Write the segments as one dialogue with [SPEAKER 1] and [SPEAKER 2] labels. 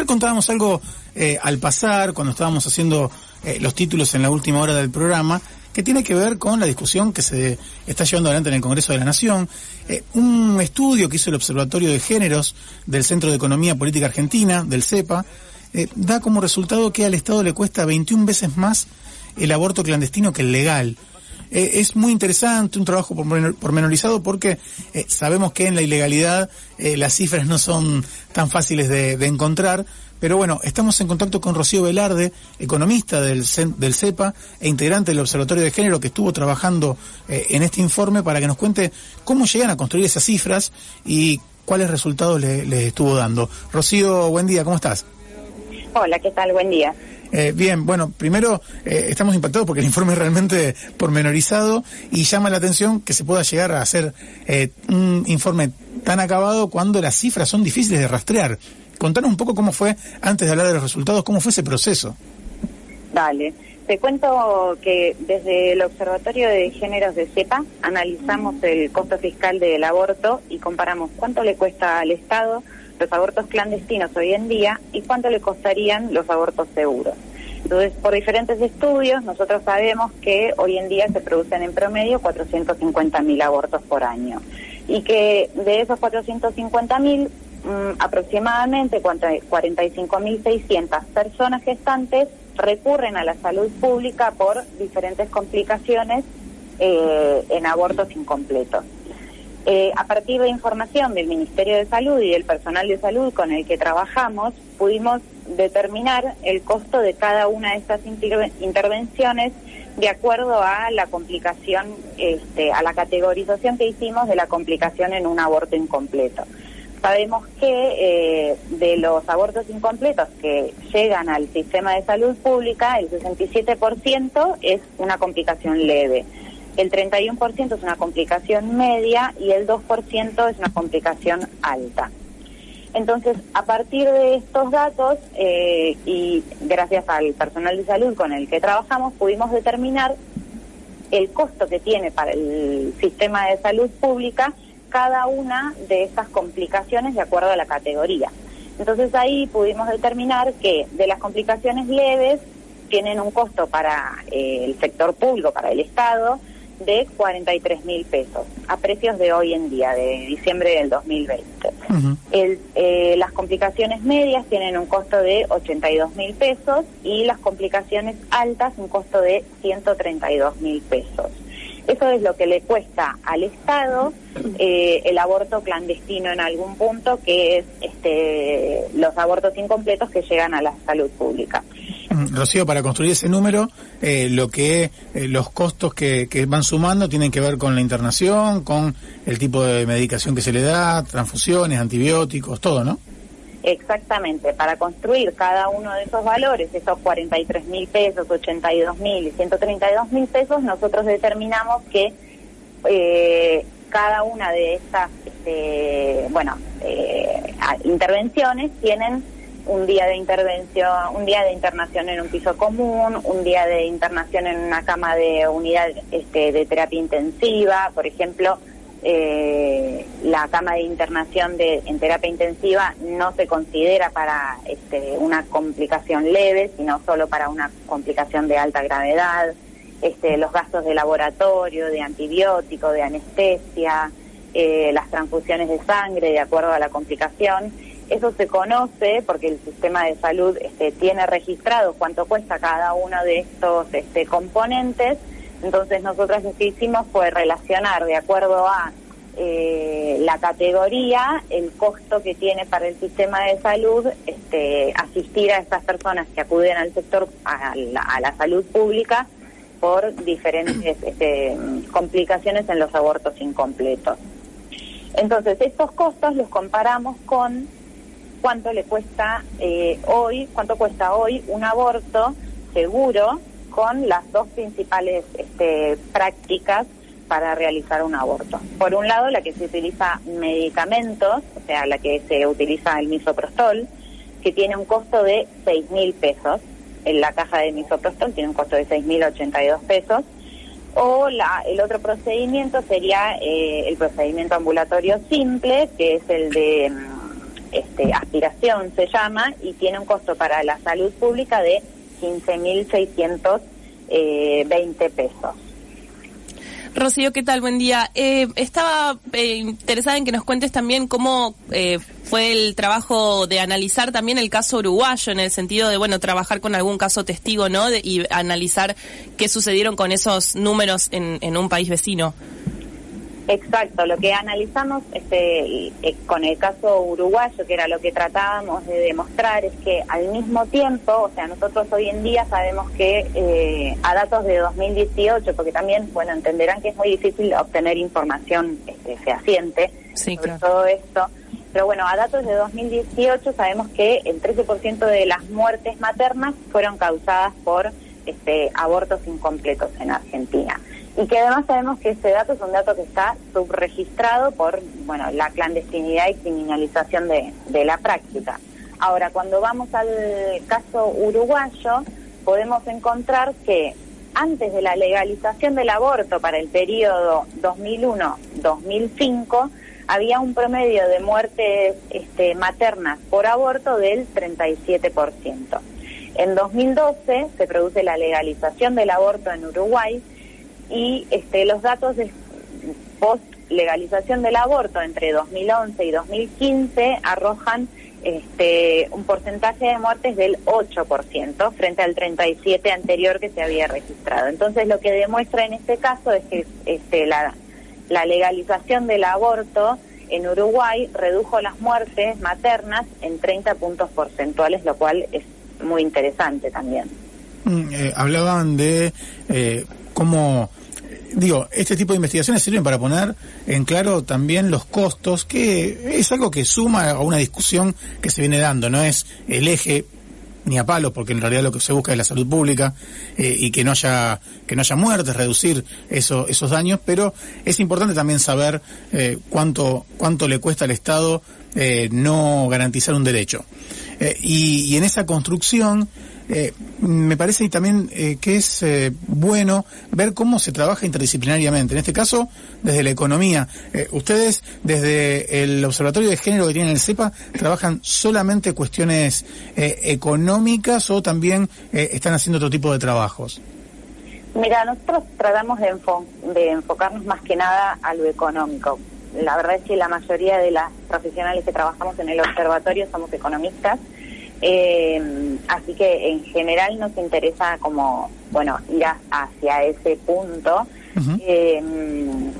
[SPEAKER 1] ayer contábamos algo eh, al pasar, cuando estábamos haciendo eh, los títulos en la última hora del programa, que tiene que ver con la discusión que se está llevando adelante en el Congreso de la Nación. Eh, un estudio que hizo el Observatorio de Géneros del Centro de Economía Política Argentina, del CEPA, da como resultado que al Estado le cuesta 21 veces más el aborto clandestino que el legal. Eh, es muy interesante, un trabajo pormenorizado porque eh, sabemos que en la ilegalidad eh, las cifras no son tan fáciles de, encontrar, pero bueno, estamos en contacto con Rocío Velarde, economista del, CEPA e integrante del Observatorio de Género que estuvo trabajando en este informe para que nos cuente cómo llegan a construir esas cifras y cuáles resultados les le estuvo dando. Rocío, buen día, ¿cómo estás?
[SPEAKER 2] Hola, ¿qué tal? Buen día.
[SPEAKER 1] Eh, bien, bueno, primero eh, estamos impactados porque el informe es realmente pormenorizado y llama la atención que se pueda llegar a hacer eh, un informe tan acabado cuando las cifras son difíciles de rastrear. Contanos un poco cómo fue, antes de hablar de los resultados, cómo fue ese proceso.
[SPEAKER 2] Dale. Te cuento que desde el Observatorio de Géneros de CEPA analizamos el costo fiscal del aborto y comparamos cuánto le cuesta al Estado los abortos clandestinos hoy en día y cuánto le costarían los abortos seguros. Entonces, por diferentes estudios, nosotros sabemos que hoy en día se producen en promedio 450.000 abortos por año y que de esos 450.000, mmm, aproximadamente 45.600 personas gestantes recurren a la salud pública por diferentes complicaciones eh, en abortos incompletos. Eh, a partir de información del Ministerio de Salud y del personal de salud con el que trabajamos, pudimos determinar el costo de cada una de estas intervenciones de acuerdo a la complicación, este, a la categorización que hicimos de la complicación en un aborto incompleto. Sabemos que eh, de los abortos incompletos que llegan al sistema de salud pública, el 67% es una complicación leve el 31% es una complicación media y el 2% es una complicación alta. Entonces, a partir de estos datos eh, y gracias al personal de salud con el que trabajamos, pudimos determinar el costo que tiene para el sistema de salud pública cada una de estas complicaciones de acuerdo a la categoría. Entonces ahí pudimos determinar que de las complicaciones leves tienen un costo para eh, el sector público, para el Estado, de 43 mil pesos a precios de hoy en día, de diciembre del 2020. Eh, las complicaciones medias tienen un costo de 82 mil pesos y las complicaciones altas un costo de 132 mil pesos. Eso es lo que le cuesta al Estado eh, el aborto clandestino en algún punto, que es este, los abortos incompletos que llegan a la salud pública.
[SPEAKER 1] Rocío, para construir ese número, eh, lo que eh, los costos que, van sumando tienen que ver con la internación, con el tipo de medicación que se le da, transfusiones, antibióticos, todo, ¿no?
[SPEAKER 2] Exactamente, para construir cada uno de esos valores, esos 43 mil pesos, 82 mil y 132 mil pesos, nosotros determinamos que eh, cada una de estas, este, bueno, intervenciones tienen un día de intervención, un día de internación en un piso común, un día de internación en una cama de unidad este, de terapia intensiva, por ejemplo, eh, la cama de internación de, en terapia intensiva no se considera para este, una complicación leve, sino solo para una complicación de alta gravedad. Este, los gastos de laboratorio, de antibiótico, de anestesia, eh, las transfusiones de sangre de acuerdo a la complicación eso se conoce porque el sistema de salud este, tiene registrado cuánto cuesta cada uno de estos este, componentes. Entonces nosotros lo que hicimos fue relacionar de acuerdo a eh, la categoría el costo que tiene para el sistema de salud este, asistir a estas personas que acuden al sector, a la, salud pública por diferentes este, complicaciones en los abortos incompletos. Entonces, estos costos los comparamos con cuánto le cuesta eh, hoy, cuánto cuesta hoy un aborto seguro con las dos principales este, prácticas para realizar un aborto. Por un lado, la que se utiliza medicamentos, o sea, la que se utiliza el misoprostol, que tiene un costo de seis mil pesos. En la caja de misoprostol tiene un costo de 6.082 pesos. O la, el otro procedimiento sería eh, el procedimiento ambulatorio simple, que es el de mm, este, aspiración se llama y tiene un costo para la salud pública de 15.620 eh, pesos.
[SPEAKER 3] Rocío, ¿qué tal? Buen día. Eh, estaba eh, interesada en que nos cuentes también cómo eh, fue el trabajo de analizar también el caso uruguayo, en el sentido de, bueno, trabajar con algún caso testigo, ¿no? y analizar qué sucedieron con esos números en, en un país vecino.
[SPEAKER 2] Exacto, lo que analizamos este, eh, con el caso uruguayo, que era lo que tratábamos de demostrar, es que al mismo tiempo, o sea, nosotros hoy en día sabemos que eh, a datos de 2018, porque también, bueno, entenderán que es muy difícil obtener información este, fehaciente sobre todo esto, pero bueno, a datos de 2018 sabemos que el 13% de las muertes maternas fueron causadas por este, abortos incompletos en Argentina y que además sabemos que ese dato es un dato que está subregistrado por bueno la clandestinidad y criminalización de, de la práctica. Ahora, cuando vamos al caso uruguayo, podemos encontrar que antes de la legalización del aborto para el periodo 2001-2005, había un promedio de muertes este, maternas por aborto del 37%. En 2012 se produce la legalización del aborto en Uruguay y este, los datos de post legalización del aborto entre 2011 y 2015 arrojan este, un porcentaje de muertes del 8% frente al 37 anterior que se había registrado. Entonces lo que demuestra en este caso es que este, la, la legalización del aborto en Uruguay redujo las muertes maternas en 30 puntos porcentuales, lo cual es muy interesante también.
[SPEAKER 1] Mm, eh, hablaban de eh, cómo digo, este tipo de investigaciones sirven para poner en claro también los costos, que es algo que suma a una discusión que se viene dando, no es el eje ni a palos, porque en realidad lo que se busca es la salud pública eh, y que no haya que no haya muertes, reducir eso, esos daños, pero es importante también saber eh, cuánto cuánto le cuesta al Estado eh, no garantizar un derecho. Y, y, en esa construcción eh, me parece también eh, que es eh, bueno ver cómo se trabaja interdisciplinariamente. En este caso, desde la economía. ustedes, desde el Observatorio de Género que tienen el CEPA, trabajan solamente cuestiones económicas o también están haciendo otro tipo de trabajos.
[SPEAKER 2] Mira, nosotros tratamos de, de enfocarnos más que nada a lo económico. La verdad es que la mayoría de las profesionales que trabajamos en el observatorio somos economistas eh, así que en general nos interesa como, bueno, ir hacia ese punto. eh,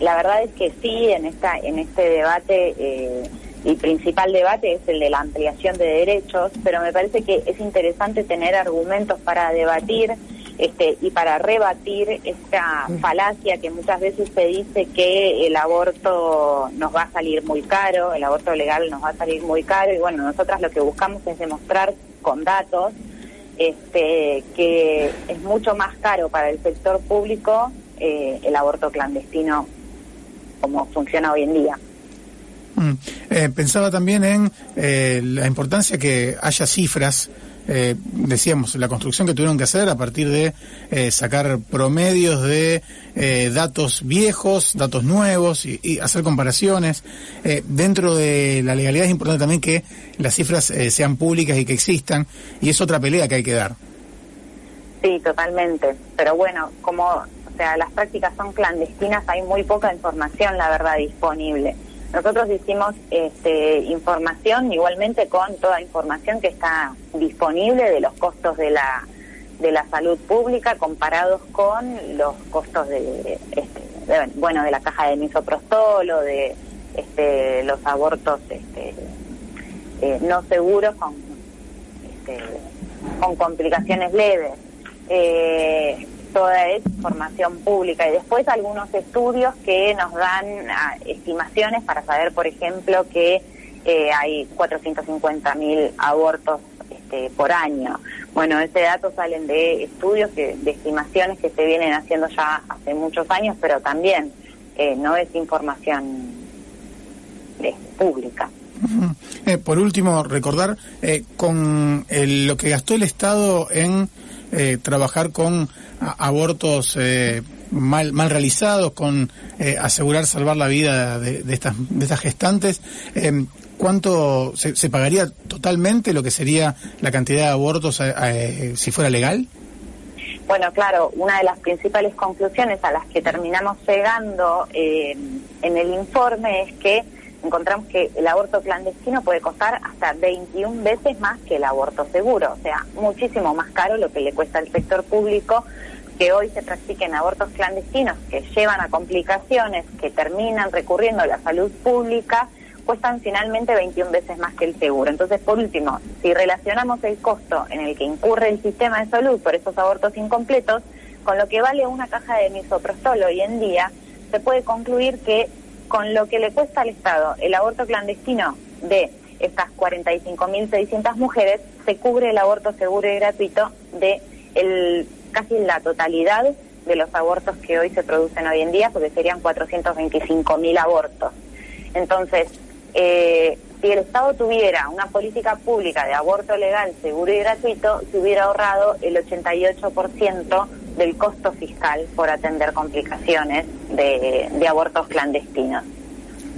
[SPEAKER 2] la verdad es que sí, en esta en este debate, eh, el principal debate es el de la ampliación de derechos, pero me parece que es interesante tener argumentos para debatir este, y para rebatir esta falacia que muchas veces se dice que el aborto nos va a salir muy caro, el aborto legal nos va a salir muy caro y bueno, nosotras lo que buscamos es demostrar con datos este, que es mucho más caro para el sector público eh, el aborto clandestino como funciona hoy en día.
[SPEAKER 1] Mm. Eh, pensaba también en eh, la importancia que haya cifras eh, decíamos, la construcción que tuvieron que hacer a partir de eh, sacar promedios de eh, datos viejos, datos nuevos y, hacer comparaciones. Eh, dentro de la legalidad es importante también que las cifras sean públicas y que existan y es otra pelea que hay que dar.
[SPEAKER 2] Sí, totalmente. Pero bueno, como o sea, las prácticas son clandestinas, hay muy poca información, la verdad, disponible. Nosotros hicimos este, información igualmente con toda información que está disponible de los costos de la de la salud pública comparados con los costos de, este, bueno de la caja de misoprostol o de este, los abortos este, eh, no seguros con este, con complicaciones leves. Eh, toda es información pública y después algunos estudios que nos dan ah, estimaciones para saber, por ejemplo, que eh, hay 450 mil abortos este, por año. Bueno, ese dato salen de estudios, que, de estimaciones que se vienen haciendo ya hace muchos años, pero también eh, no es información eh, pública.
[SPEAKER 1] por último, recordar con lo que gastó el Estado en eh, trabajar con abortos eh, mal, mal realizados, con eh, asegurar salvar la vida de, estas, de estas gestantes. ¿cuánto se, pagaría totalmente lo que sería la cantidad de abortos si fuera legal?
[SPEAKER 2] Bueno, claro, una de las principales conclusiones a las que terminamos llegando eh, en el informe es que encontramos que el aborto clandestino puede costar hasta 21 veces más que el aborto seguro, o sea, muchísimo más caro lo que le cuesta al sector público que hoy se practiquen abortos clandestinos que llevan a complicaciones, que terminan recurriendo a la salud pública, cuestan finalmente 21 veces más que el seguro. Entonces, por último, si relacionamos el costo en el que incurre el sistema de salud por esos abortos incompletos, con lo que vale una caja de misoprostol hoy en día, se puede concluir que con lo que le cuesta al Estado el aborto clandestino de estas 45.600 mujeres, se cubre el aborto seguro y gratuito de el, casi la totalidad de los abortos que hoy se producen hoy en día, porque serían 425.000 abortos. Entonces, eh, si el Estado tuviera una política pública de aborto legal, seguro y gratuito, se hubiera ahorrado el 88% del costo fiscal por atender complicaciones de, abortos clandestinos.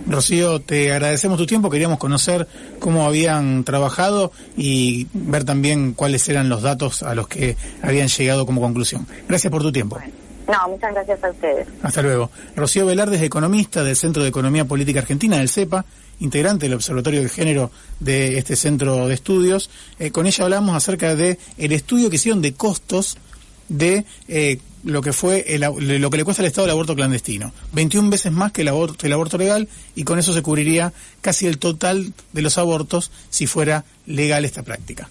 [SPEAKER 1] Rocío, te agradecemos tu tiempo, queríamos conocer cómo habían trabajado y ver también cuáles eran los datos a los que habían llegado como conclusión. Gracias por tu tiempo.
[SPEAKER 2] no, muchas gracias a ustedes.
[SPEAKER 1] Hasta luego. Rocío Velarde es economista del Centro de Economía Política Argentina, del CEPA, integrante del Observatorio de Género de este centro de estudios. Eh, con ella hablamos acerca de el estudio que hicieron de costos de eh, lo que fue lo que le cuesta al Estado el aborto clandestino. 21 veces más que el aborto, el aborto legal y con eso se cubriría casi el total de los abortos si fuera legal esta práctica.